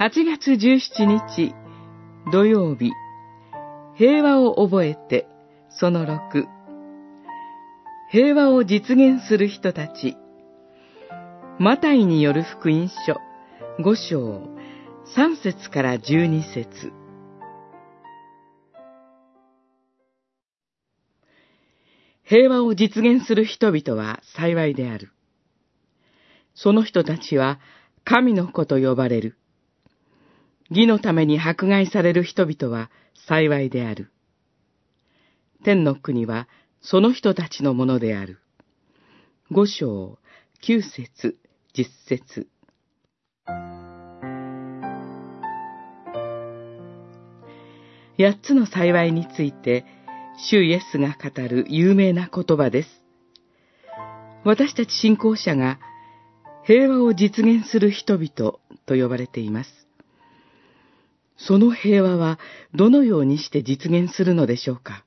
8月17日土曜日。平和を覚えてその6平和を実現する人たち。マタイによる福音書。5章。3節から12節。平和を実現する人々は幸いである。その人たちは神の子と呼ばれる。義のために迫害される人々は幸いである。天の国はその人たちのものである。五章、九節、十節。八つの幸いについて、主イエスが語る有名な言葉です。私たち信仰者が平和を実現する人々と呼ばれています。その平和はどのようにして実現するのでしょうか？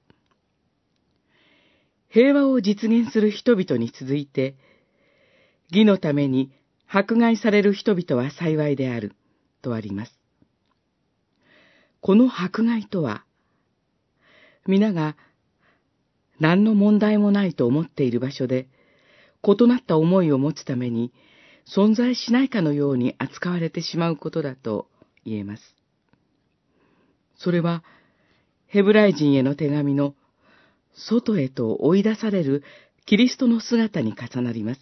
平和を実現する人々に続いて、義のために迫害される人々は幸いである、とあります。この迫害とは、皆が何の問題もないと思っている場所で、異なった思いを持つために、存在しないかのように扱われてしまうことだと言えます。それは、ヘブライ人への手紙の外へと追い出されるキリストの姿に重なります。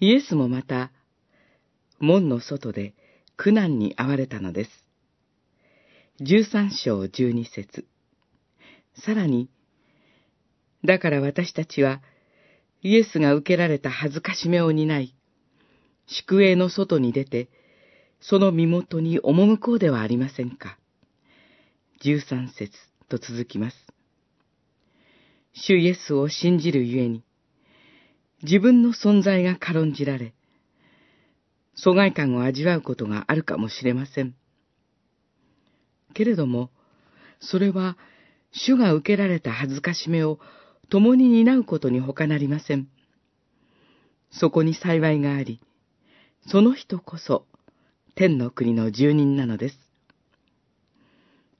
イエスもまた、門の外で苦難に遭われたのです。十三章十二節さらに、だから私たちは、イエスが受けられた恥ずかしめを担い、宿営の外に出て、その身元に赴こうではありませんか。十三節と続きます。主イエスを信じるゆえに、自分の存在が軽んじられ、疎外感を味わうことがあるかもしれません。けれども、それは、主が受けられた恥ずかしめを共に担うことに他なりません。そこに幸いがあり、その人こそ天の国の住人なのです。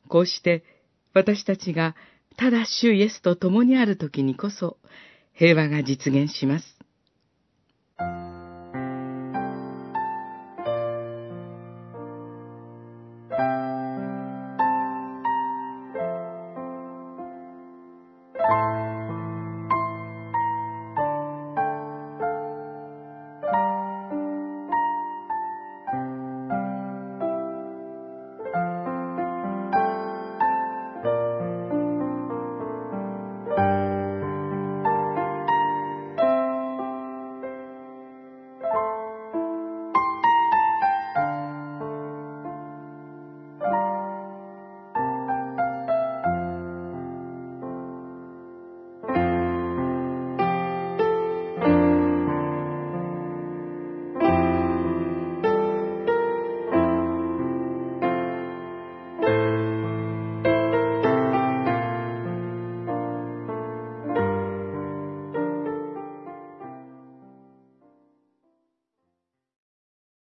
こうして私たちがただ主イエスと共にある時にこそ平和が実現します。